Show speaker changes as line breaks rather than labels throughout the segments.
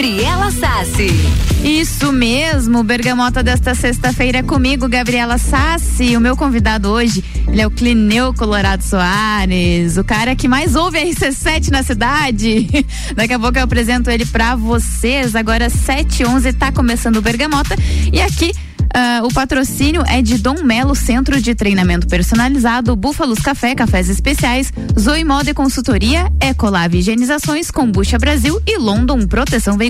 Gabriela Sassi.
Isso mesmo, Bergamota desta sexta-feira é comigo, Gabriela Sassi. O meu convidado hoje, ele é o Clineu Colorado Soares, o cara que mais ouve a RC7 na cidade. Daqui a pouco eu apresento ele para vocês. Agora 7h11 tá começando o Bergamota e aqui Uh, o patrocínio é de Dom Melo Centro de Treinamento Personalizado, Búfalos Café, Cafés Especiais, Zoe Moda e Consultoria, Ecolave Higienizações, Combucha Brasil e London Proteção Veicular.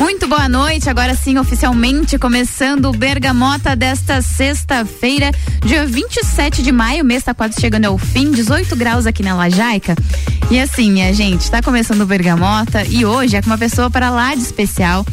Muito boa noite, agora sim, oficialmente começando o Bergamota desta sexta-feira, dia 27 de maio, mês está quase chegando ao fim, 18 graus aqui na Lajaica. E assim, minha gente, está começando o Bergamota e hoje é com uma pessoa para lá de especial,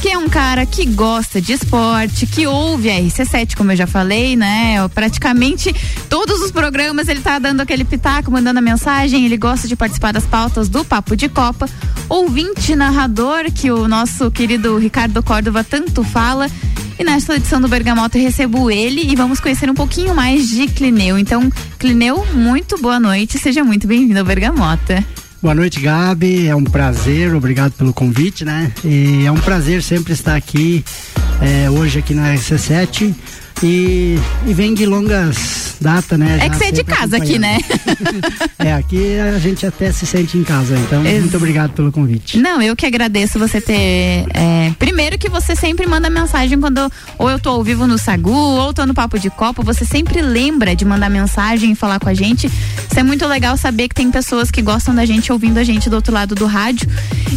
que é um cara que gosta de esporte, que ouve a RC7, como eu já falei, né? Praticamente todos os programas ele tá dando aquele pitaco, mandando a mensagem, ele gosta de participar das pautas do Papo de Copa, ouvinte narrador que o nosso querido Ricardo Córdova tanto fala. E nesta edição do Bergamota recebo ele e vamos conhecer um pouquinho mais de Clineu. Então, Clineu, muito boa noite, seja muito bem-vindo ao Bergamota.
Boa noite, Gabi. É um prazer, obrigado pelo convite, né? E é um prazer sempre estar aqui é, hoje aqui na RC7 e, e vem de longas datas, né?
É que você é de casa aqui, né?
é, aqui a gente até se sente em casa, então Ex muito obrigado pelo convite.
Não, eu que agradeço você ter. É, primeiro que você sempre manda mensagem quando ou eu tô ao vivo no Sagu, ou tô no Papo de Copa, você sempre lembra de mandar mensagem e falar com a gente. Isso é muito legal saber que tem pessoas que gostam da gente ouvindo a gente do outro lado do rádio.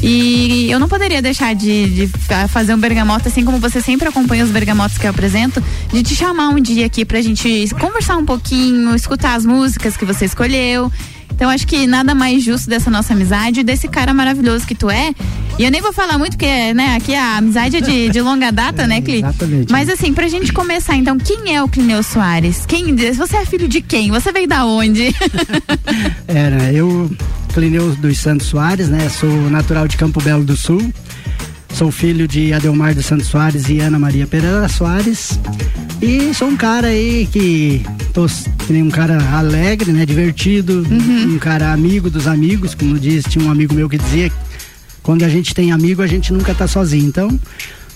E eu não poderia deixar de, de fazer um bergamota, assim como você sempre acompanha os bergamotos que eu apresento, de te chamar um dia aqui pra gente conversar um pouquinho, escutar as músicas que você escolheu. Então acho que nada mais justo dessa nossa amizade, desse cara maravilhoso que tu é. E eu nem vou falar muito, porque, né, aqui a amizade é de, de longa data, né, é, né, Cli?
Exatamente.
Mas assim, pra gente começar, então, quem é o Clineu Soares? Quem, você é filho de quem? Você veio da onde?
Era, eu, Clineu dos Santos Soares, né, sou natural de Campo Belo do Sul. Sou filho de Adelmar dos Santos Soares e Ana Maria Pereira Soares. E sou um cara aí que tô um cara alegre, né? Divertido, uhum. um cara amigo dos amigos, como diz, tinha um amigo meu que dizia quando a gente tem amigo, a gente nunca tá sozinho. Então,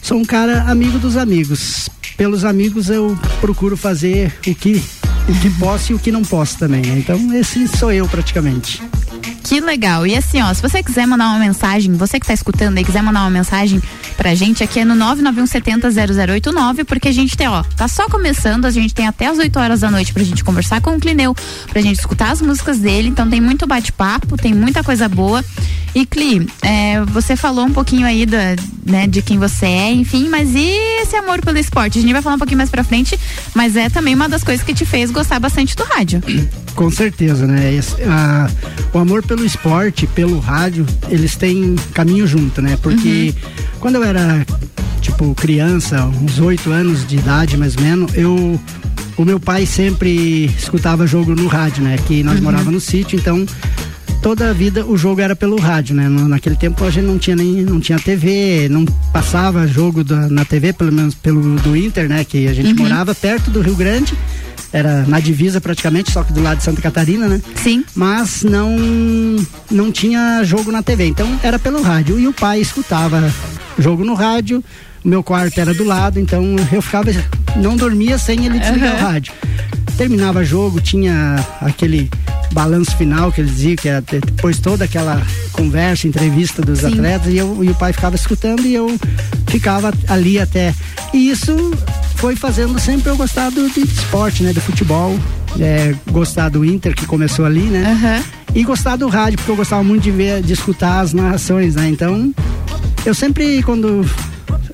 sou um cara amigo dos amigos. Pelos amigos eu procuro fazer o que o que posso e o que não posso também. Né? Então, esse sou eu praticamente.
Que legal. E assim, ó, se você quiser mandar uma mensagem, você que tá escutando aí, quiser mandar uma mensagem pra gente aqui é no 991700089, porque a gente tem, ó, tá só começando, a gente tem até as 8 horas da noite pra gente conversar com o Clineu, pra gente escutar as músicas dele, então tem muito bate-papo, tem muita coisa boa. E Cli, é, você falou um pouquinho aí da, né, de quem você é, enfim, mas e esse amor pelo esporte? A gente vai falar um pouquinho mais pra frente, mas é também uma das coisas que te fez gostar bastante do rádio.
Com certeza, né? Esse, a, o amor pelo esporte, pelo rádio, eles têm caminho junto, né? Porque uhum. quando eu era, tipo, criança, uns oito anos de idade mais ou menos, eu. O meu pai sempre escutava jogo no rádio, né? Que nós uhum. morávamos no sítio, então toda a vida o jogo era pelo rádio, né? Naquele tempo a gente não tinha nem não tinha TV, não passava jogo da, na TV, pelo menos pelo do Inter, né? Que a gente uhum. morava perto do Rio Grande era na divisa praticamente, só que do lado de Santa Catarina, né?
Sim.
Mas não não tinha jogo na TV, então era pelo rádio e o pai escutava jogo no rádio. Meu quarto era do lado, então eu ficava não dormia sem ele desligar uhum. o rádio. Terminava jogo, tinha aquele balanço final que ele dizia que era depois toda aquela conversa, entrevista dos Sim. atletas e, eu, e o pai ficava escutando e eu ficava ali até. E isso foi fazendo sempre eu gostar do, de esporte, né? Do futebol, é, gostar do Inter que começou ali, né? Uhum. E gostar do rádio, porque eu gostava muito de ver, de escutar as narrações, né? Então, eu sempre quando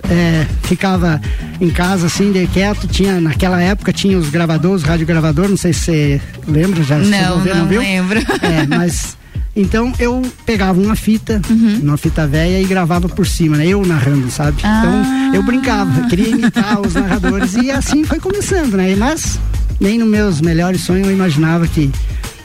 é, ficava em casa assim, de quieto, tinha, naquela época tinha os gravadores, rádio gravador, não sei se você lembra, já
não, não, não viu? lembro.
É, mas Então eu pegava uma fita, uhum. uma fita velha e gravava por cima, né? Eu narrando, sabe? Ah. Então eu brincava, queria imitar os narradores e assim foi começando, né? Mas nem nos meus melhores sonhos eu imaginava que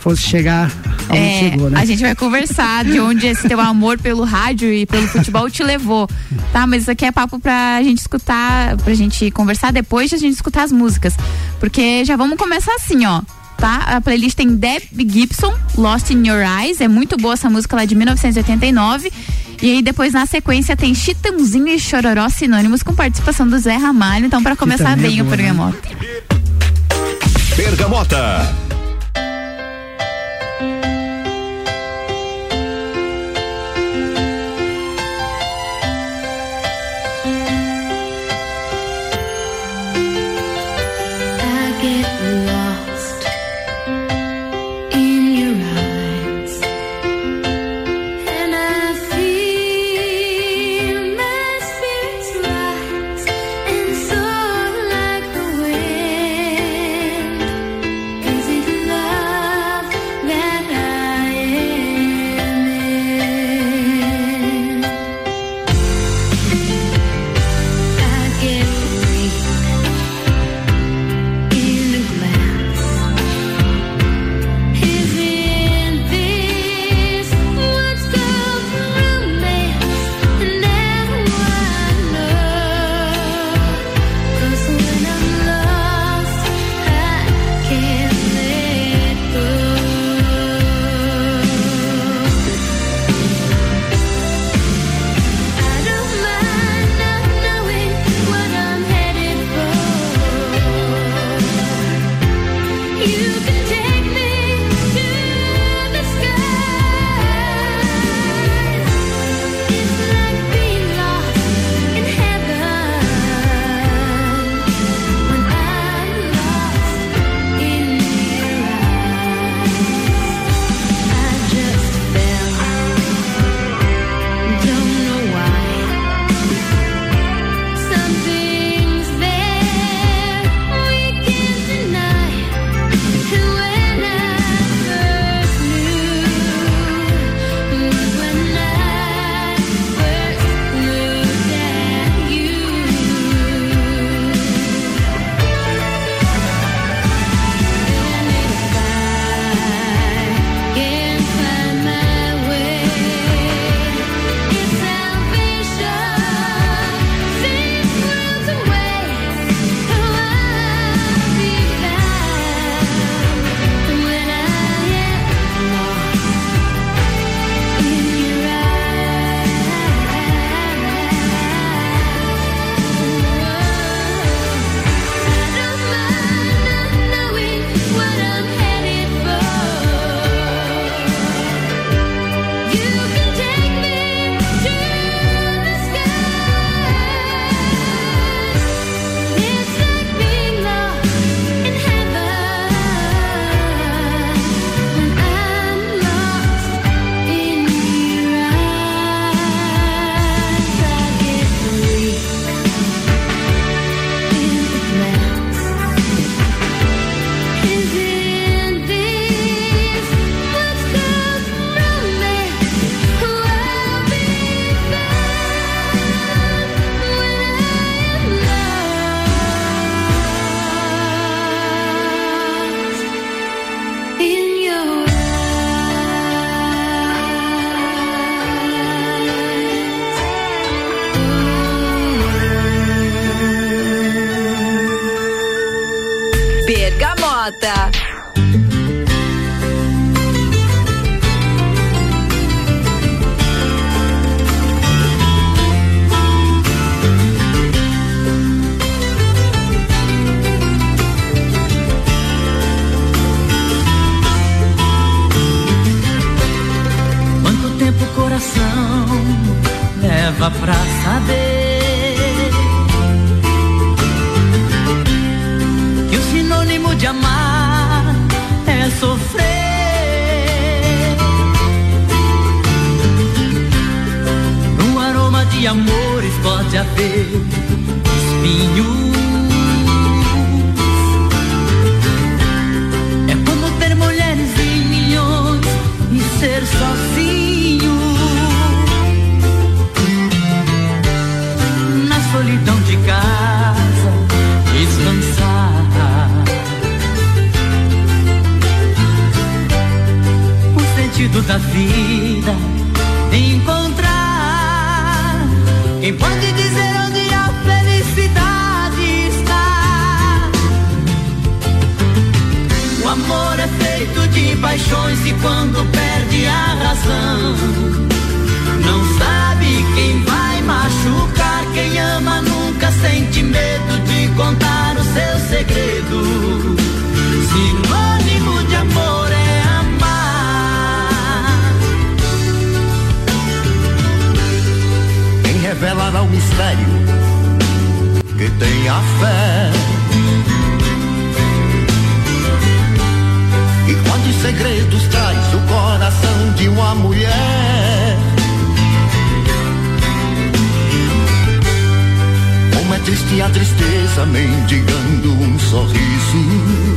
fosse chegar aonde é, chegou, né?
A gente vai conversar de onde esse teu amor pelo rádio e pelo futebol te levou, tá? Mas isso aqui é papo pra gente escutar, pra gente conversar depois de a gente escutar as músicas. Porque já vamos começar assim, ó tá? A playlist tem Deb Gibson, Lost in Your Eyes, é muito boa essa música lá de 1989. E aí depois na sequência tem Chitãozinho e Chororó sinônimos com participação do Zé Ramalho. Então para começar é bem é o Pergamota. Né?
Pergamota.
Da vida encontrar quem pode dizer onde a felicidade está. O amor é feito de paixões e quando perde a razão, não sabe quem vai machucar. Quem ama nunca sente medo de contar o seu segredo.
Revelará o mistério que tem a fé. E quantos segredos traz o coração de uma mulher? Como é triste a tristeza mendigando um sorriso.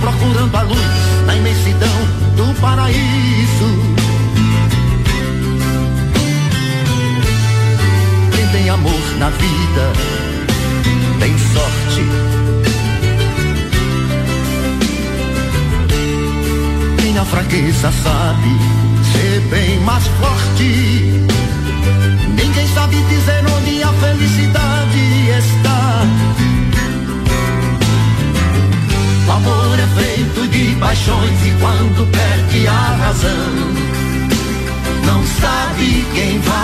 Procurando a luz na imensidão do paraíso. Amor na vida tem sorte. Quem na fraqueza sabe ser bem mais forte. Ninguém sabe dizer onde a felicidade está. O amor é feito de paixões e quando perde a razão, não sabe quem vai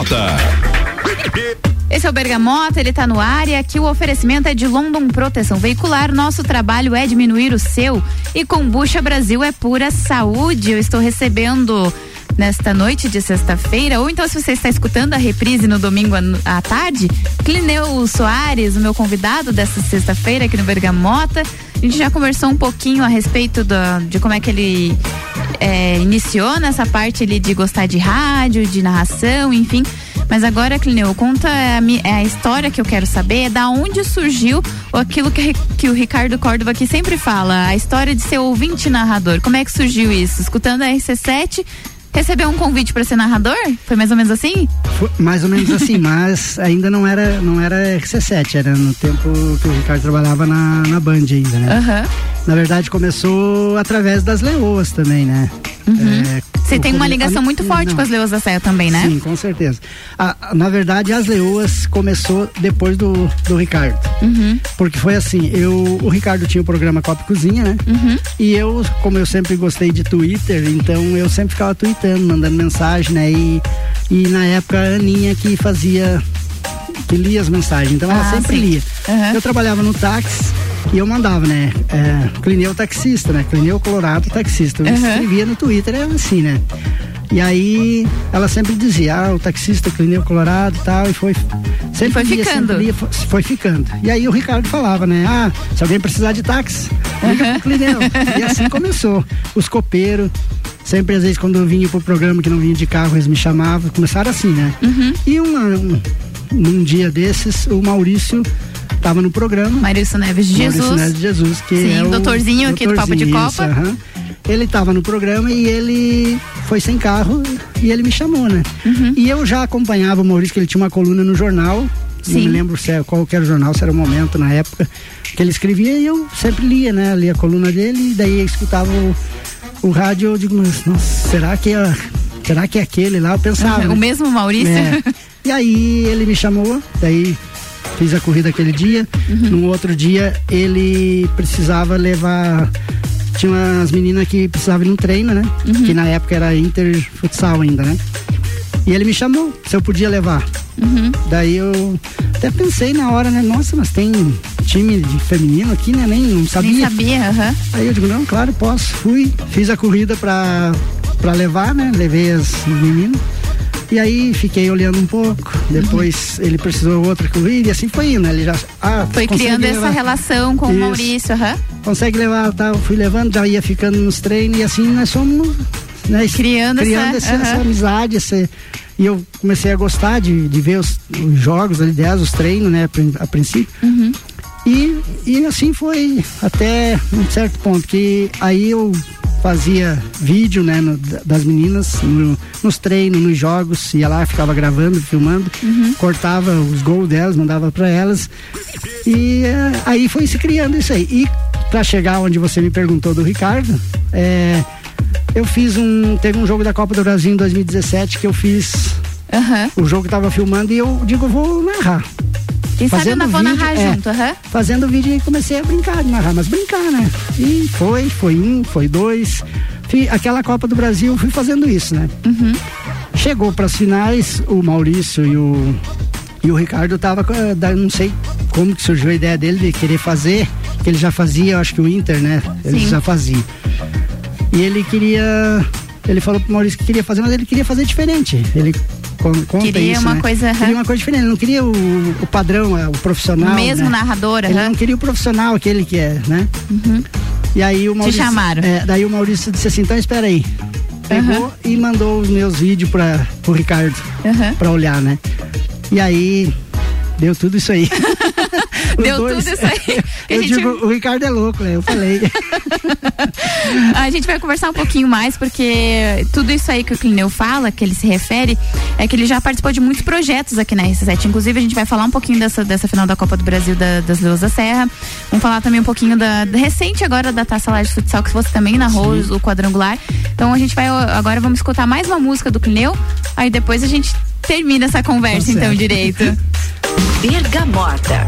Bergamota.
Esse é o Bergamota, ele tá no ar e aqui o oferecimento é de London Proteção Veicular. Nosso trabalho é diminuir o seu e Combucha Brasil é pura saúde. Eu estou recebendo nesta noite de sexta-feira, ou então se você está escutando a reprise no domingo à- tarde, Clineu Soares, o meu convidado desta sexta-feira aqui no Bergamota. A gente já conversou um pouquinho a respeito da- de como é que ele é, iniciou nessa parte ali de gostar de rádio, de narração, enfim. Mas agora, Clineu, conta a, a história que eu quero saber, é da onde surgiu aquilo que, que o Ricardo Córdova aqui sempre fala, a história de ser ouvinte narrador. Como é que surgiu isso? Escutando a RC7, recebeu um convite para ser narrador? Foi mais ou menos assim?
Foi mais ou menos assim, mas ainda não era, não era RC7, era no tempo que o Ricardo trabalhava na, na Band ainda, né?
Aham.
Na verdade, começou através das leoas também, né? É,
Você
o
tem uma ligação
a-
muito forte
não.
com as Leoas da Serra também, né?
Sim, com certeza. A- na verdade, as leoas começou depois do, do Ricardo.
Uhum.
Porque foi assim, eu, o Ricardo tinha o programa Copa Cozinha, né?
Uhum.
E eu, como eu sempre gostei de Twitter, então eu sempre ficava tweetando, mandando mensagem, né? E, e na época a Aninha que fazia, que lia as mensagens, então ela
Ah,
sempre
sim.
lia.
Aham.
Eu trabalhava no táxi e eu mandava, né? É, Clineu taxista, né? Clineu Colorado taxista. Eu
Aham.
escrevia no Twitter, era assim, né? E aí ela sempre dizia, ah, o taxista Clineu Colorado e tal, e foi. Sempre
foi
lia,
ficando.
Sempre lia, foi, foi, ficando. E aí o Ricardo falava, né? Ah, se alguém precisar de táxi, liga uhum. pro Clineu. e assim começou. Os copeiros, sempre às vezes quando eu vinha pro programa que não vinha de carro, eles me chamavam, começaram assim, né?
Uhum.
E uma, um, num dia desses, o Maurício estava no programa.
Maurício Neves de
Maurício
Jesus.
Neves de Jesus, que
Sim,
é o
doutorzinho aqui do Papo de Copa.
Uhum. Ele estava no programa e ele foi sem carro e ele me chamou, né?
Uhum.
E eu já acompanhava o Maurício, que ele tinha uma coluna no jornal.
Sim.
Não me lembro se era, qual era o jornal, se era o momento na época que ele escrevia e eu sempre lia, né? Lia a coluna dele e daí eu escutava o, o rádio, eu digo, mas nossa, será que é, será que é aquele lá? Eu pensava.
Uhum.
né?
O mesmo Maurício?
É. E aí ele me chamou, daí fiz a corrida aquele dia.
Uhum.
No outro dia ele precisava levar. Tinha umas meninas que precisavam ir no treino, né?
Uhum.
Que na época era Inter Futsal ainda, né? E ele me chamou se eu podia levar.
Uhum.
Daí eu até pensei na hora, né? Nossa, mas tem time de feminino aqui, né? Nem não sabia.
Nem sabia, aham.
Aí eu digo, não, claro, posso. Fui, fiz a corrida pra, pra levar, né? Levei as meninas. E aí fiquei olhando um pouco. Depois
Uhum.
ele precisou outra corrida e assim foi indo. né? Ele já ah,
Foi criando essa
levar.
relação com o
Isso.
Maurício, aham.
Consegue levar, tal. Fui levando, já ia ficando nos treinos e assim nós fomos né,
Criando
criando
essa-
essa, essa amizade, esse, e eu comecei a gostar de, de ver os, os jogos, ali, aliás, os treinos, né, a prin- a princípio.
Uhum.
E, e assim foi até um certo ponto, que aí eu fazia vídeo, né, no- das meninas no- nos treinos, nos jogos, ia lá, ficava gravando, filmando,
Uhum.
cortava os gols delas, mandava para elas. E eh, aí foi se criando isso aí. E para chegar onde você me perguntou do Ricardo, é, eu fiz um. Teve um jogo da Copa do Brasil em 2017 que eu fiz.
Aham.
O jogo que tava filmando e eu digo, vou narrar.
Quem sabe eu
Fazendo
não vou
vídeo,
narrar
é.
junto, aham.
Fazendo vídeo e comecei a brincar de narrar, mas brincar, né? E foi, foi um, foi dois. Fi- aquela Copa do Brasil, fui fazendo isso, né?
Uhum.
Chegou para as finais, o Maurício e o, e o Ricardo tava, da- não sei como que surgiu a ideia dele de querer fazer, que ele já fazia, eu acho que o Inter, né? Ele já fazia. E ele queria, ele falou pro Maurício que queria fazer, mas ele queria fazer diferente. Ele con- conta
Queria
isso,
uma
né?
coisa.
Queria uma coisa diferente, ele não queria o, o padrão, é, o profissional.
O mesmo
né?
narrador,
Ele não queria o profissional, aquele que é, né? E aí o Maurício.
chamaram.
É, daí o Maurício disse assim: então espera aí. Pegou e mandou os meus vídeos para pro Ricardo
Aham.
para olhar, né? E aí deu tudo isso aí.
Deu tudo isso aí.
Eu
gente-
digo, o Ricardo é louco, né? Eu falei.
A gente vai conversar um pouquinho mais, porque tudo isso aí que o Clineu fala, que ele se refere, é que ele já participou de muitos projetos aqui na RC7. Inclusive, a gente vai falar um pouquinho dessa, dessa final da Copa do Brasil da- das Leões da Serra. Vamos falar também um pouquinho da, da recente agora da Taça Laje Futsal, que você também narrou o quadrangular. Então a gente vai agora vamos escutar mais uma música do Clineu, aí depois a gente termina essa conversa,
Tá
então,
certo.
direito.
Bergamota.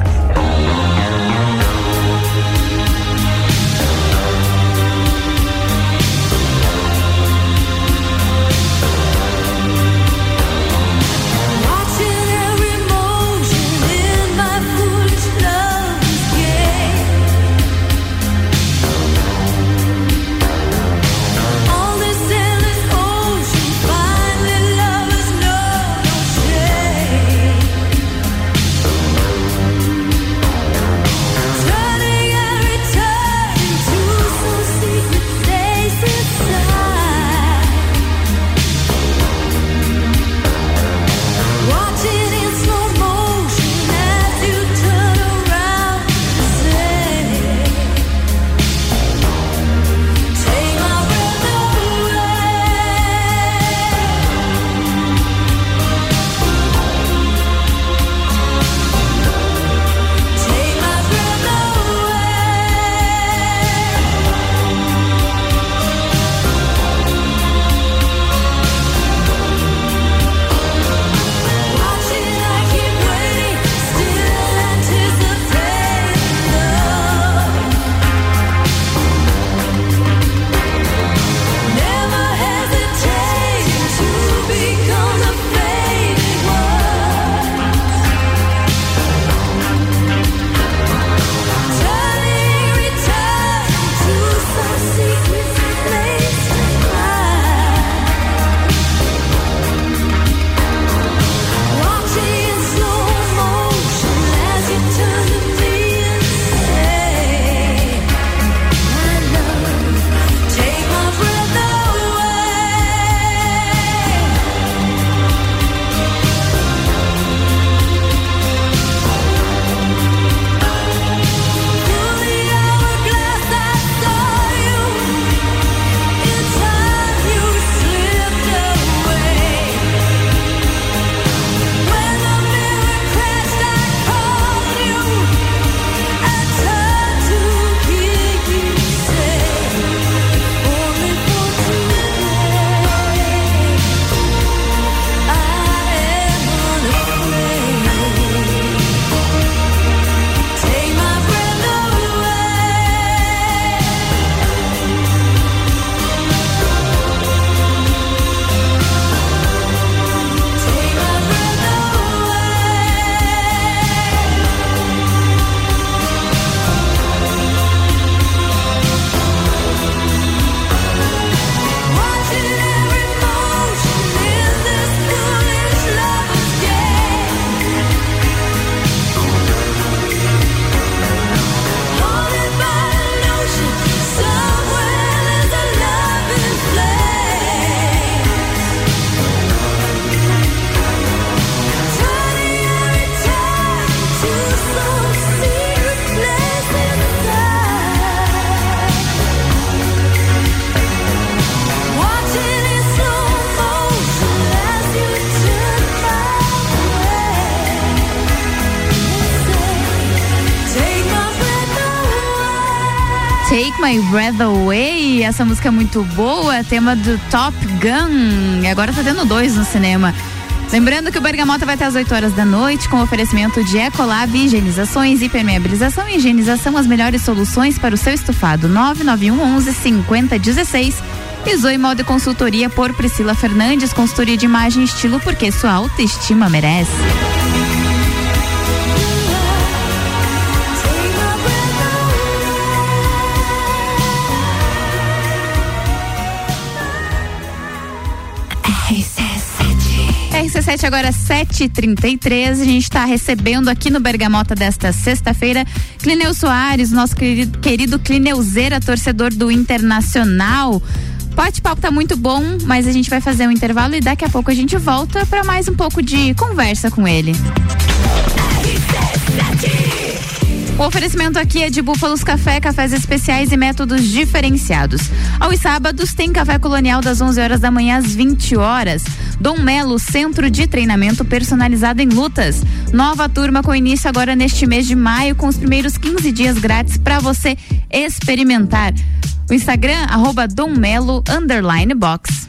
My
Breath Away. Essa música é muito boa, tema do Top Gun. Agora tá tendo dois no cinema. Lembrando que o Bergamota vai até às 8 horas da noite com oferecimento de Ecolab, higienizações, impermeabilização e higienização, as melhores soluções para o seu estofado. 991 11 5016 e Zoe Moda Consultoria por Priscila Fernandes, consultoria de imagem e estilo, porque sua autoestima merece. RC7 agora 7h33. A gente está recebendo aqui no Bergamota desta sexta-feira Clineu Soares, nosso querido, querido Clineuzeira, torcedor do Internacional. O bate-papo tá muito bom, mas a gente vai fazer um intervalo e daqui a pouco a gente volta para mais um pouco de conversa com ele. O oferecimento aqui é de Búfalos Café, cafés especiais e métodos diferenciados. Aos sábados tem café colonial das 11 horas da manhã às 20 horas. Dom Melo, centro de treinamento personalizado em lutas. Nova turma com início agora neste mês de maio, com os primeiros 15 dias grátis para você experimentar. O Instagram, arroba Dom Melo, underline box.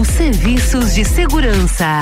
Serviços de Segurança.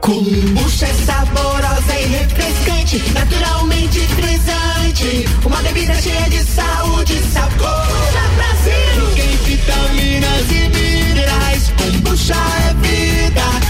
Kombucha é saborosa e refrescante, naturalmente frisante. Uma bebida cheia de saúde e sabor. Brasil. Tem vitaminas e minerais. Kombucha é vida.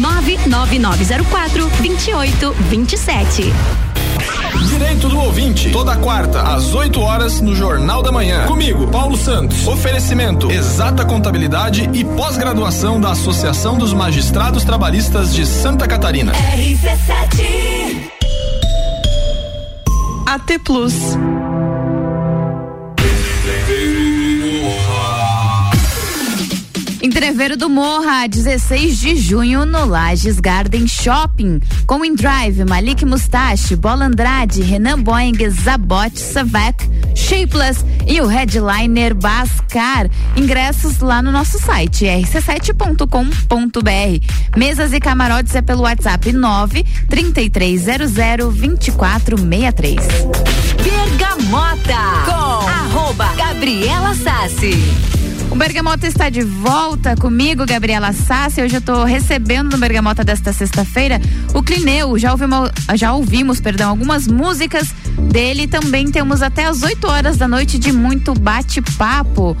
99904 2827.
Direito do ouvinte, toda quarta às 8 horas no Jornal da Manhã. Comigo, Paulo Santos. Oferecimento: Exata Contabilidade e pós-graduação da Associação dos Magistrados Trabalhistas de Santa Catarina.
RC7
AT Plus.
Entreveiro do Morra, 16 de junho no Lages Garden Shopping. Com Drive, Malik Mustache, Bola Andrade, Renan Boeing, Zabot, Savek, Shapeless e o headliner Bascar. Ingressos lá no nosso site rc7.com.br. Mesas e camarotes é pelo WhatsApp 9 3300 2463.
Bergamota com arroba Gabriela Sassi.
O Bergamota está de volta comigo, Gabriela Sassi. Hoje eu estou recebendo no Bergamota desta sexta-feira o Clineu. Já ouvimos, já ouvimos, perdão, algumas músicas dele. Também temos até as 8 horas da noite de muito bate-papo.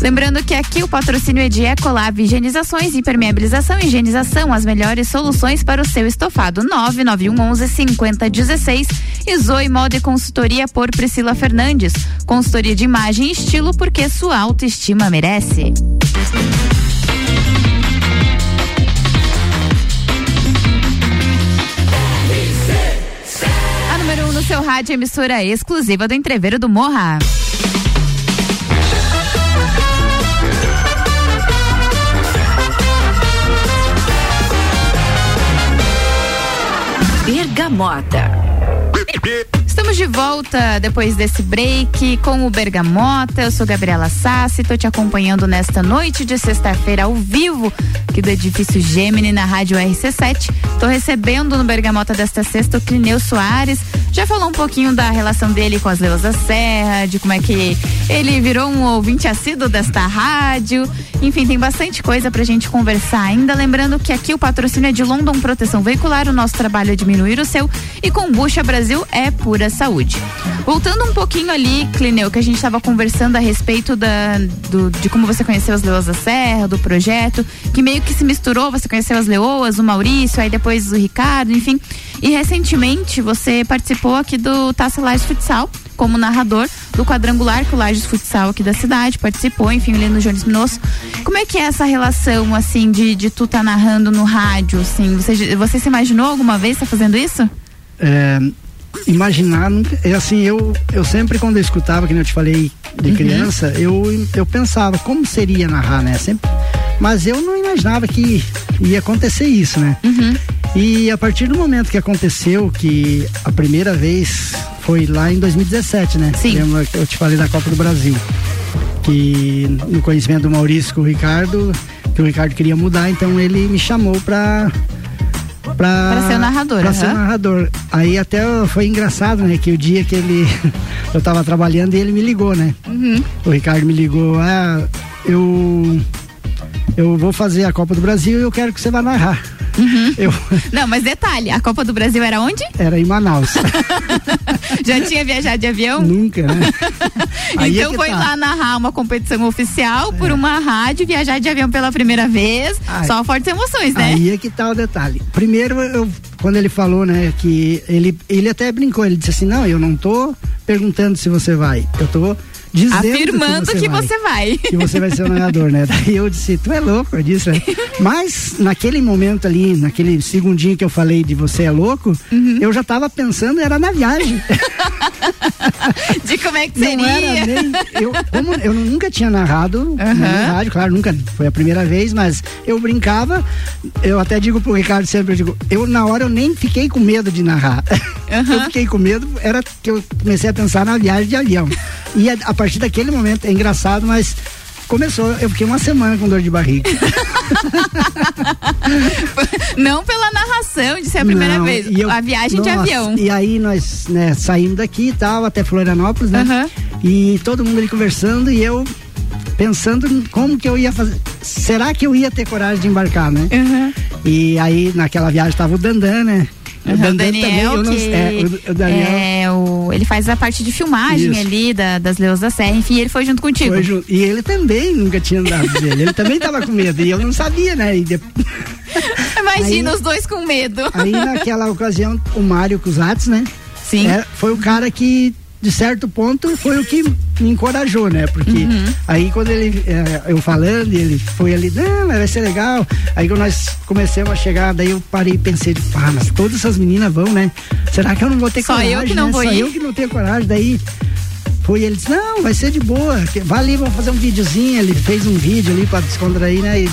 Lembrando que aqui o patrocínio é de Ecolab Higienizações, Impermeabilização e Higienização, as melhores soluções para o seu estofado. 99111 5016 e Zoe Moda e Consultoria por Priscila Fernandes. Consultoria de imagem e estilo porque sua autoestima merece. Seu rádio, emissora exclusiva do Entreveiro do Morra.
Bergamota.
Estamos de volta depois desse break com o Bergamota. Eu sou Gabriela Sassi, tô te acompanhando nesta noite de sexta-feira ao vivo aqui do edifício Gemini na Rádio RC7. Tô recebendo no Bergamota desta sexta o Clineu Soares. Já falou um pouquinho da relação dele com as Leoas da Serra, de como é que ele virou um ouvinte assíduo desta rádio. Enfim, tem bastante coisa pra gente conversar ainda. Lembrando que aqui o patrocínio é de London Proteção Veicular, o nosso trabalho é diminuir o seu. E Combucha Brasil é pura saúde. Voltando um pouquinho ali, Clineu, que a gente estava conversando a respeito da, do, de como você conheceu as Leoas da Serra, do projeto, que meio que se misturou, você conheceu as Leoas, o Maurício, aí depois o Ricardo, enfim. E recentemente você participou aqui do Taça Lages Futsal como narrador do quadrangular que o Lages Futsal aqui da cidade participou, enfim, ali no Jones Minosso. Como é que é essa relação, assim, de, de tu tá narrando no rádio, assim? Você, você se imaginou alguma vez tá fazendo isso?
É, imaginar é assim eu eu sempre quando eu escutava que nem eu te falei de
Uhum.
criança eu eu pensava como seria narrar né sempre mas eu não imaginava que ia acontecer isso né
Uhum.
e a partir do momento que aconteceu que a primeira vez foi lá em 2017 né
Sim.
lembra que eu te falei da Copa do Brasil que no conhecimento do Maurício com o Ricardo que o Ricardo queria mudar então ele me chamou pra pra,
Pra ser o narrador,
pra ser o
aham.
narrador. Aí até foi engraçado, né? Que o dia que ele. eu tava trabalhando e ele me ligou, né?
Uhum.
O Ricardo me ligou, ah, eu. Eu vou fazer a Copa do Brasil e eu quero que você vá narrar. Eu,
Não, mas detalhe, a Copa do Brasil era onde?
era em Manaus.
Já tinha viajado de avião?
Nunca, né? É
então
que
foi
tá.
lá narrar uma competição oficial por uma rádio, viajar de avião pela primeira vez. Só fortes emoções, né?
Aí é que tá o detalhe. Primeiro, eu, quando ele falou, né, que ele, ele até brincou, ele disse assim, não, eu não tô perguntando se você vai, eu tô dizendo
Afirmando
que você
que
vai.
você vai.
que você vai ser o narrador, né? Daí eu disse, tu é louco, eu disse, né? Mas naquele momento ali, naquele segundinho que eu falei de você é louco,
Uhum.
eu já tava pensando, era na viagem.
De como é que
Não
seria?
era nem. Eu, como eu nunca tinha narrado
Aham.
no rádio, claro, nunca foi a primeira vez, mas eu brincava. Eu até digo pro Ricardo sempre, eu digo, eu na hora eu nem fiquei com medo de narrar. Eu fiquei com medo, era que eu comecei a pensar na viagem de avião. E a, a partir daquele momento, é engraçado, mas começou, eu fiquei uma semana com dor de barriga.
Não pela narração de ser a primeira
Não,
vez,
eu-
a viagem de
Nossa,
avião.
E aí nós né, saímos daqui e tal, até Florianópolis, né?
Aham.
E todo mundo ali conversando e eu pensando como que eu ia fazer. Será que eu ia ter coragem de embarcar, né? E aí naquela viagem tava o Dandan, né?
Uhum, o Daniel,
eu não-
que
é, o, Daniel
é, o- ele faz a parte de filmagem
Isso.
ali da, das Leões da Serra, enfim, ele foi junto contigo.
foi junto. E ele também nunca tinha andado dele. Ele também tava com medo. E eu não sabia, né? E de-
Imagina
Aí-
os dois com medo.
Aí naquela ocasião, o Mário Cusatz, né?
Sim.
É, foi o cara que, de certo ponto, foi o que me encorajou, né? Porque
Uhum.
aí quando ele, é, eu falando, ele foi ali, não, vai ser legal. Aí quando nós começamos a chegar, daí eu parei e pensei, pá, mas todas essas meninas vão, né? Será que eu não vou ter
Só
coragem?
eu que não
né?
vou
Só
ir?
eu que não tenho coragem. Daí foi ele disse, não, vai ser de boa. Vai ali, vamos fazer um videozinho. Ele fez um vídeo ali pra descontrair, né? E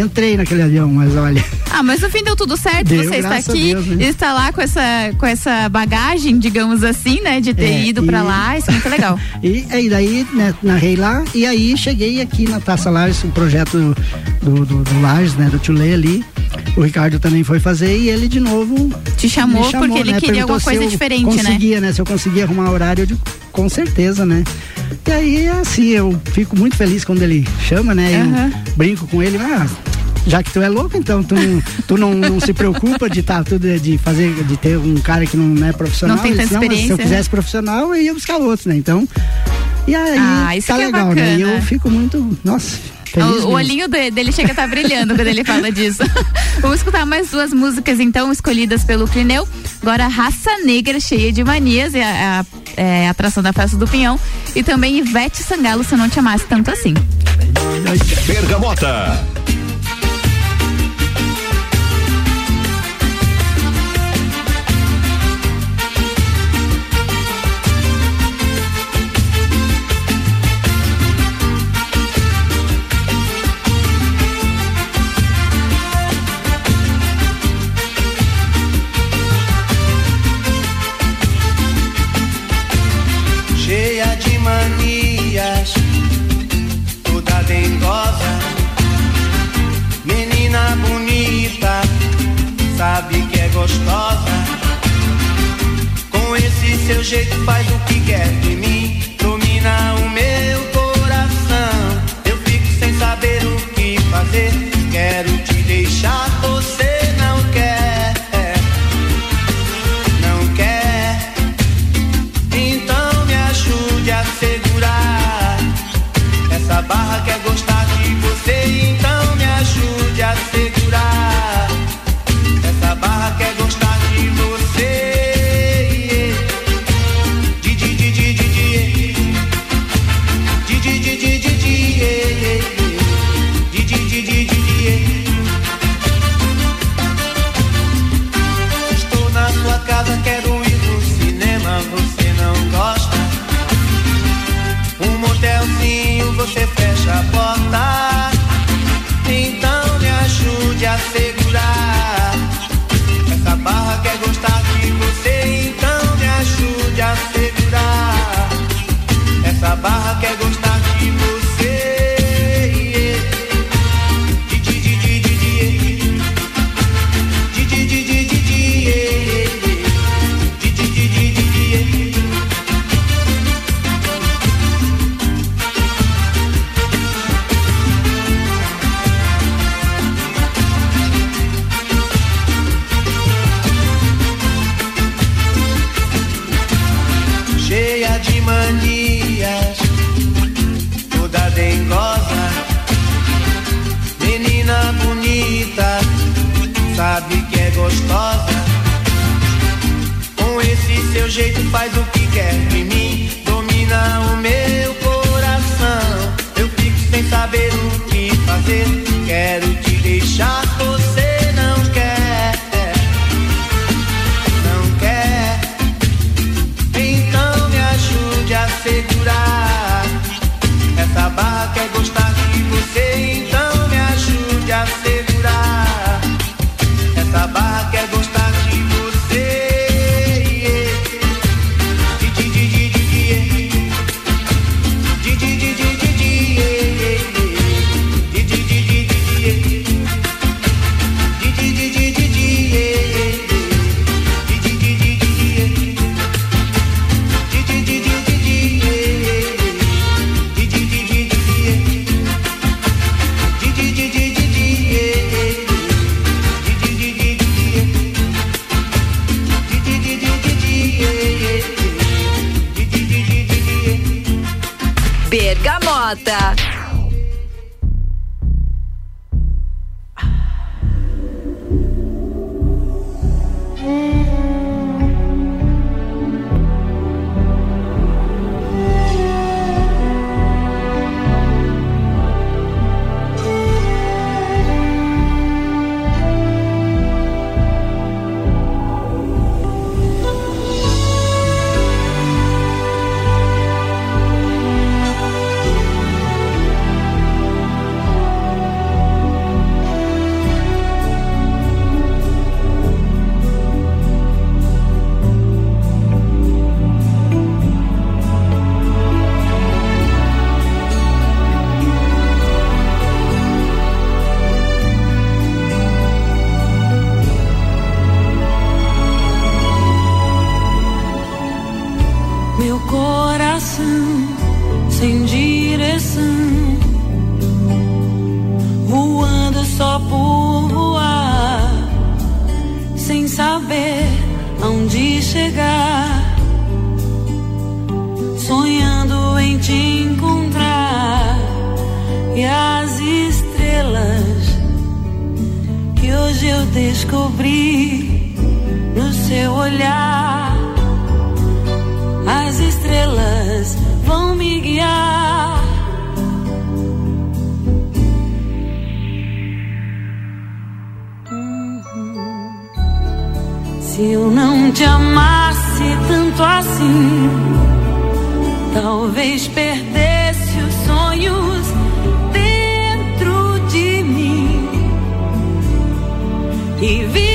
entrei naquele avião, mas olha.
Ah, mas no fim deu tudo certo,
Deu,
você está aqui,
Deus, né?
está lá com essa, com essa bagagem, digamos assim, né, de ter
É,
ido pra
e-
lá, isso é muito legal.
E aí daí, né, narrei lá, e aí cheguei aqui na Taça Lages, o projeto do, do, do Lages, né, do Tchulê ali. O Ricardo também foi fazer e ele de novo
Te chamou,
chamou,
porque ele
né,
queria
perguntou
alguma coisa diferente, né?
conseguia, né? Se eu conseguia arrumar horário, eu digo, com certeza, né? E aí, assim, eu fico muito feliz quando ele chama, né? Eu
Aham.
brinco com ele, ah, já que tu é louco, então tu, não- tu não, não se preocupa de tá, tudo de fazer, de ter um cara que não é profissional.
Não tem tanta
mas Se eu
experiência, né?"
quisesse profissional, eu ia buscar outros, né? Então, e aí
Ah, isso
tá
é
legal, né? E eu fico muito, nossa, feliz
O, o
mesmo.
olhinho de- dele chega a estar brilhando quando ele fala disso. Vamos escutar mais duas músicas, então, escolhidas pelo Clineu. Agora, Raça Negra, cheia de manias, é a, a- é a atração da festa do Pinhão. E também Ivete Sangalo, se eu não te amasse tanto assim.
Bergamota.
Menina bonita, sabe que é gostosa. Com esse seu jeito faz o que quer de mim,
chegar, sonhando em te encontrar e as estrelas que hoje eu descobri no seu olhar. As estrelas vão me guiar. Uhum. Se eu não te amasse tanto assim, talvez perdesse os sonhos dentro de mim e vivesse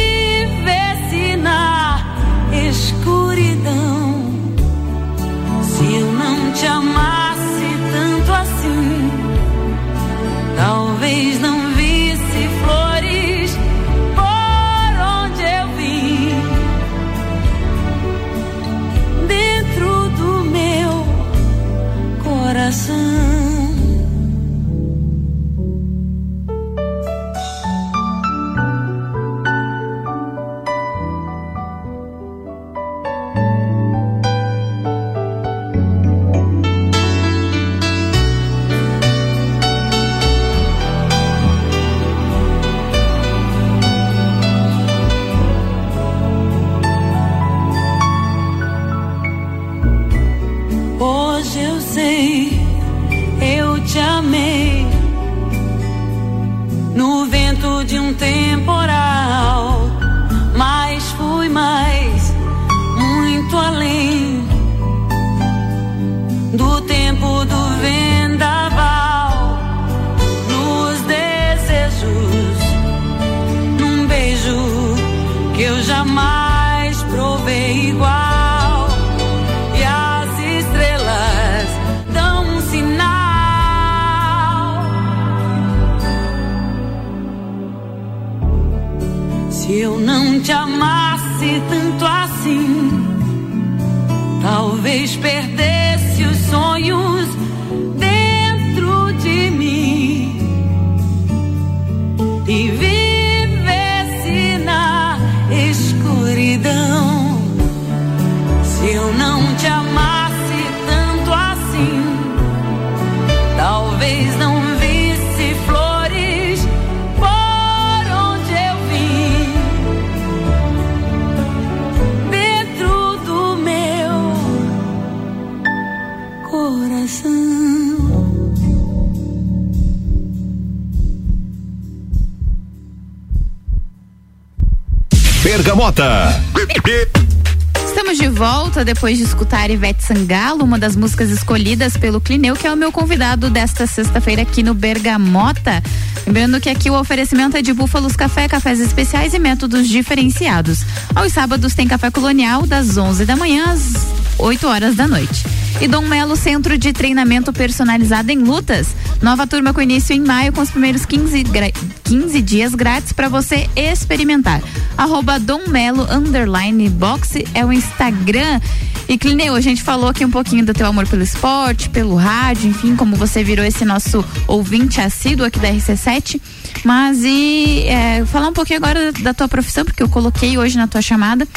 Estamos de volta depois de escutar Ivete Sangalo, uma das músicas escolhidas pelo Clineu, que é o meu convidado desta sexta-feira aqui no Bergamota. Lembrando que aqui o oferecimento é de Búfalos Café, cafés especiais e métodos diferenciados. Aos sábados tem café colonial das 11 da manhã às 8 horas da noite. E Dom Melo Centro de Treinamento Personalizado em Lutas. Nova turma com início em maio com os primeiros 15, gra- 15 dias grátis para você experimentar. Arroba Dom Melo underline boxe é o Instagram. E Clineu, a gente falou aqui um pouquinho do teu amor pelo esporte, pelo rádio, enfim, como você virou esse nosso ouvinte assíduo aqui da RC7. Mas e é, falar um pouquinho agora da tua profissão, porque eu coloquei hoje na tua chamada.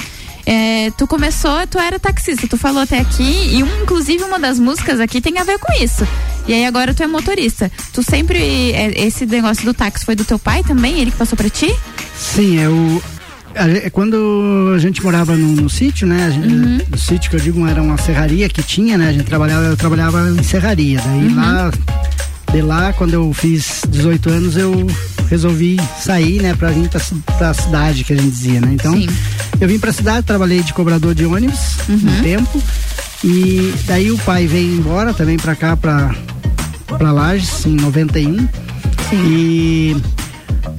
É, tu começou, tu era taxista, tu falou até aqui, e um, inclusive uma das músicas aqui tem a ver com isso. E aí agora tu é motorista. Tu sempre. é, Esse negócio do táxi foi do teu pai também? Ele que passou pra ti?
Sim, eu. a ge- Quando a gente morava no, no sítio, né? gente- O sítio que eu digo era uma serraria que tinha, né? A gente trabalhava, eu trabalhava em serraria. Daí lá, de lá, quando eu fiz 18 anos, eu resolvi sair, né? Pra vir pra, pra cidade, que a gente dizia, né? Então, eu vim pra cidade, trabalhei de cobrador de ônibus um tempo. E daí o pai veio embora também pra cá, pra, pra Lages, em 91. E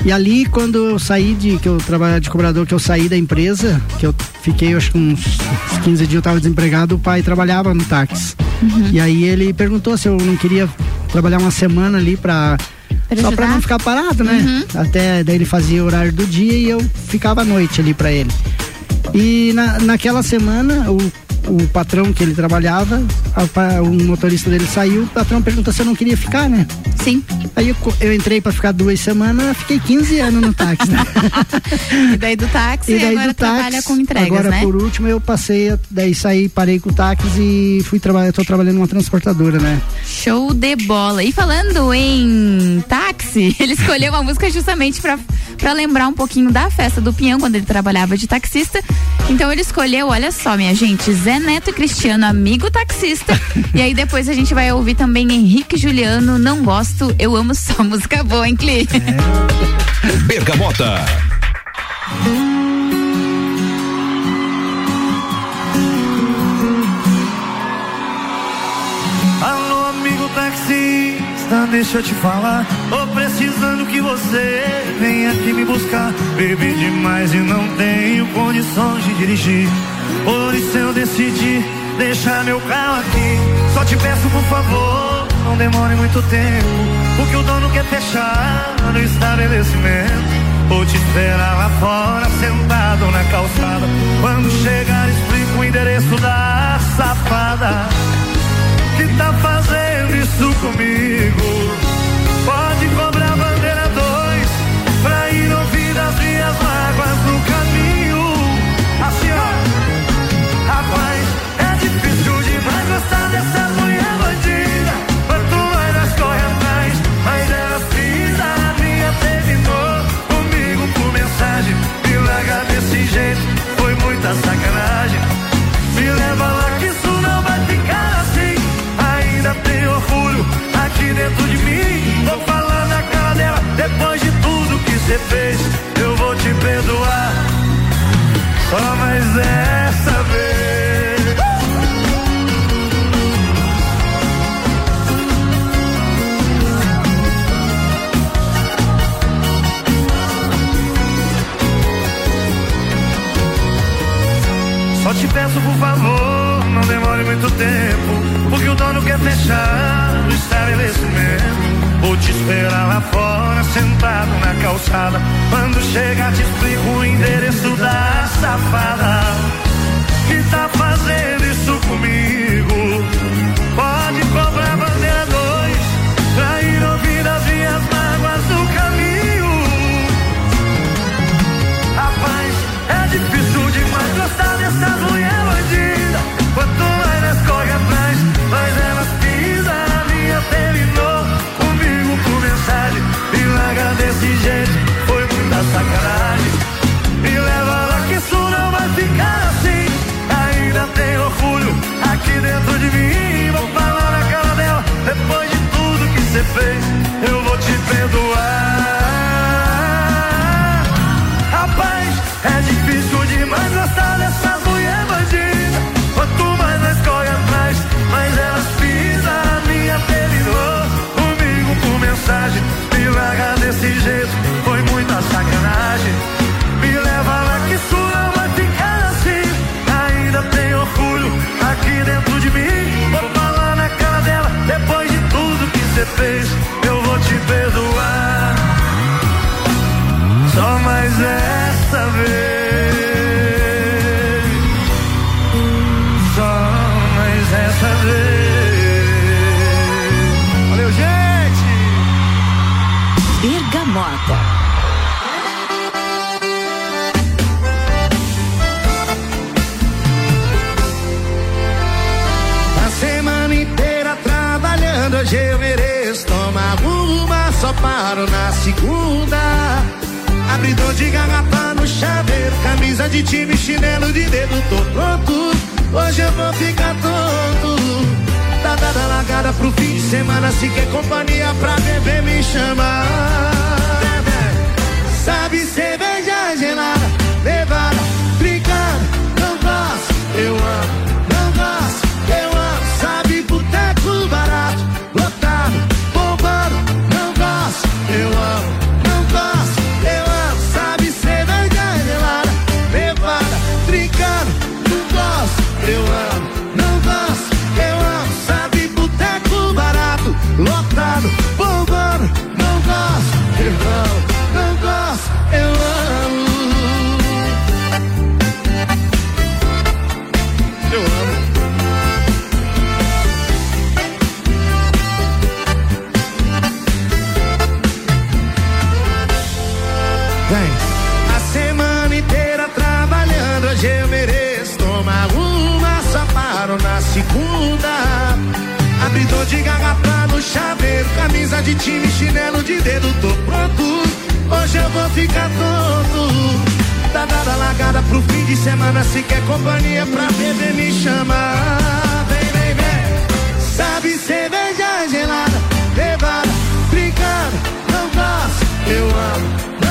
e ali, quando eu saí de, que eu trabalhava de cobrador, que eu saí da empresa, que eu fiquei, acho que uns, uns 15 dias eu tava desempregado, o pai trabalhava no táxi. E aí ele perguntou se eu não queria trabalhar uma semana ali pra.
Pra
só pra
ajudar?
não ficar parado, né? Até daí ele fazia o horário do dia e eu ficava à noite ali pra ele. E na, naquela semana, o, o patrão que ele trabalhava, a o motorista dele saiu, o patrão perguntou se eu não queria ficar, né?
Sim.
Aí eu, eu entrei pra ficar duas semanas, fiquei 15 anos no táxi, né?
E daí do táxi
E daí
agora
do
trabalha
táxi,
com entregas,
agora
né?
por último eu passei, daí saí, parei com o táxi e fui trabalhar, tô trabalhando numa transportadora, né?
Show de bola. E falando em táxi, ele escolheu uma música justamente pra pra lembrar um pouquinho da festa do Pinhão, quando ele trabalhava de taxista. Então ele escolheu, olha só, minha gente, Zé Neto e Cristiano, amigo taxista. e aí depois a gente vai ouvir também Henrique e Juliano, Não Gosto, Eu Amo Só Música Boa, hein, Cli?
Bergamota.
Alô, amigo taxista, deixa eu te falar. Tô precisando que você venha aqui me buscar. Bebi demais e não tenho condições de dirigir. Por isso eu decidi deixar meu carro aqui. Só te peço, por favor, não demore muito tempo. Porque o dono quer fechar no estabelecimento. Vou te esperar lá fora, sentado na calçada. Quando chegar, explico o endereço da safada que tá fazendo isso comigo.
Time, chinelo de dedo, tô pronto. Hoje eu vou ficar tonto. Tá dada largada pro fim de semana, se quer companhia pra beber, me chama. Sabe cerveja gelada, segunda. Abridor de garrafa no chaveiro, camisa de time, chinelo de dedo, tô pronto. Hoje eu vou ficar tonto. Tá dada largada pro fim de semana, se quer companhia pra beber, me chama. Vem, vem, vem. Sabe cerveja gelada, levada, brincando, não gosto, eu amo,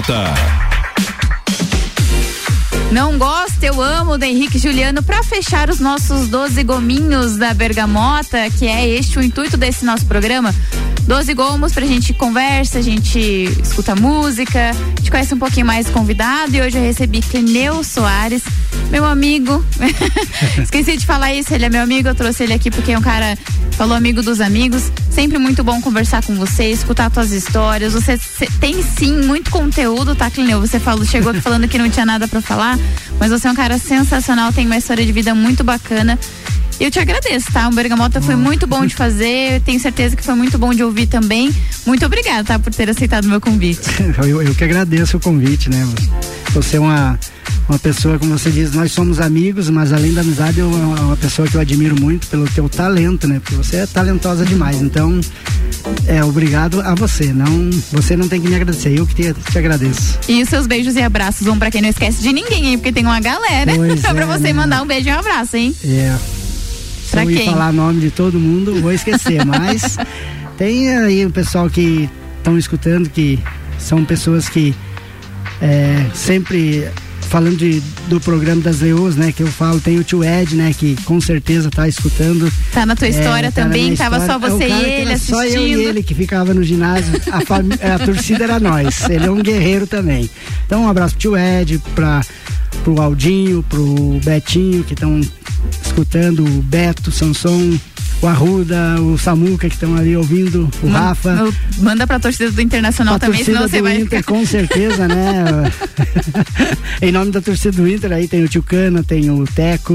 Bergamota.
Não gosto, eu amo do Henrique Juliano para fechar os nossos 12 gominhos da Bergamota, que é este o intuito desse nosso programa. 12 gomos pra gente conversa, a gente escuta música, a gente conhece um pouquinho mais o convidado e hoje eu recebi Cleneu Soares, meu amigo. Esqueci de falar isso, ele é meu amigo, eu trouxe ele aqui porque é um cara, falou amigo dos amigos. Sempre muito bom conversar com você, escutar suas histórias. Você cê- tem sim muito conteúdo, tá, Cleneu? Você falou, chegou aqui falando que não tinha nada pra falar, mas você é um cara sensacional, tem uma história de vida muito bacana. E eu te agradeço, tá? O Bergamota foi muito bom de fazer, tenho certeza que foi muito bom de ouvir também. Muito obrigada, tá, por ter aceitado o meu convite.
Eu, eu que agradeço o convite, né? Você é uma, uma pessoa, como você diz, nós somos amigos, mas além da amizade, eu, é uma pessoa que eu admiro muito pelo teu talento, né? Porque você é talentosa demais. Então, é obrigado a você. Não, você não tem que me agradecer, eu que te, te agradeço.
E os seus beijos e abraços vão pra quem não esquece de ninguém, hein? Porque tem uma galera
Pois
pra
é,
você
né?
mandar um beijo e um abraço, hein?
É. Se
Pra
eu ir
quem?
falar nome de todo mundo, vou esquecer. mas tem aí o pessoal que estão escutando, que são pessoas que é, sempre falando de, do programa das Leoas, né? Que eu falo, tem o tio Ed, né? Que com certeza tá escutando.
Tá na tua história
É, tá na
também,
minha
tava
história.
só
É
você e ele
era Só eu e
assistindo.
ele que ficava no ginásio. A, a torcida era nós. Ele é um guerreiro também. Então, um abraço pro tio Ed, pra, pro Aldinho, pro Betinho, que estão escutando, o Beto, o Sanson, o Arruda, o Samuca, que estão ali ouvindo, o
Man-
Rafa.
Manda pra torcida do Internacional
A
também, senão você
do
vai
Inter,
ficar.
com certeza, né? em nome da torcida do Inter, aí tem o Tio Cana, tem o Teco,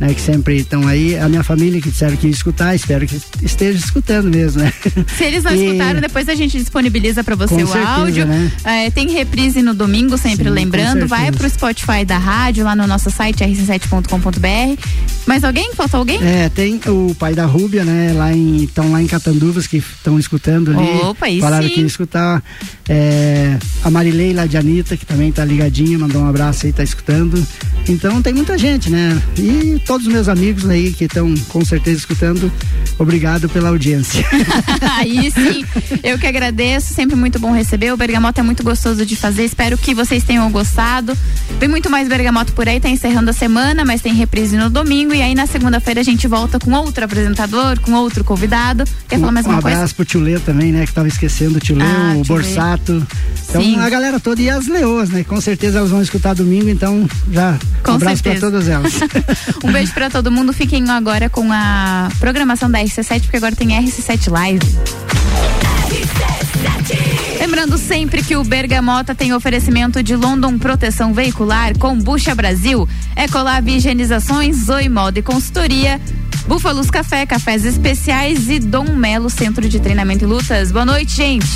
né, que sempre estão aí, a minha família que disseram que ia escutar, espero que esteja escutando mesmo, né?
Se eles não
E-
escutaram, depois a gente disponibiliza pra você
Com
o
certeza,
áudio.
né?
É, tem reprise no domingo, sempre
Sim,
lembrando. Vai pro Spotify da rádio, lá no nosso site rc7.com.br. Mais alguém? Faltou alguém?
É, tem o pai da Rúbia, né? Lá em, estão lá em Catanduvas que estão escutando ali.
Opa, aí
Falaram
sim.
que ia escutar. É, a Marilei lá de Anitta, que também tá ligadinha, mandou um abraço aí, tá escutando. Então tem muita gente, né? E todos os meus amigos aí que estão com certeza escutando, obrigado pela audiência.
Aí sim, eu que agradeço, sempre muito bom receber. O Bergamota é muito gostoso de fazer. Espero que vocês tenham gostado. Tem muito mais Bergamota por aí, tá encerrando a semana, mas tem reprise no domingo. E aí na segunda-feira a gente volta com outro apresentador, com outro convidado. Quer falar mais
um
uma
abraço
coisa?
pro Tio Lê também, né? Que tava esquecendo o Tio Lê,
Ah,
o
Tio Lê.
Borsato. Então
Sim.
a galera toda e as leoas, né? Com certeza elas vão escutar domingo, então já
Com
um abraço pra
certeza.
todas elas.
Um beijo pra todo mundo. Fiquem agora com a programação da RC7, porque agora tem RC7 Live. Lembrando sempre que o Bergamota tem oferecimento de London Proteção Veicular, Combucha Brasil, Ecolab Higienizações, Zoe Moda e Consultoria, Búfalos Café, Cafés Especiais e Dom Melo Centro de Treinamento e Lutas. Boa noite, gente.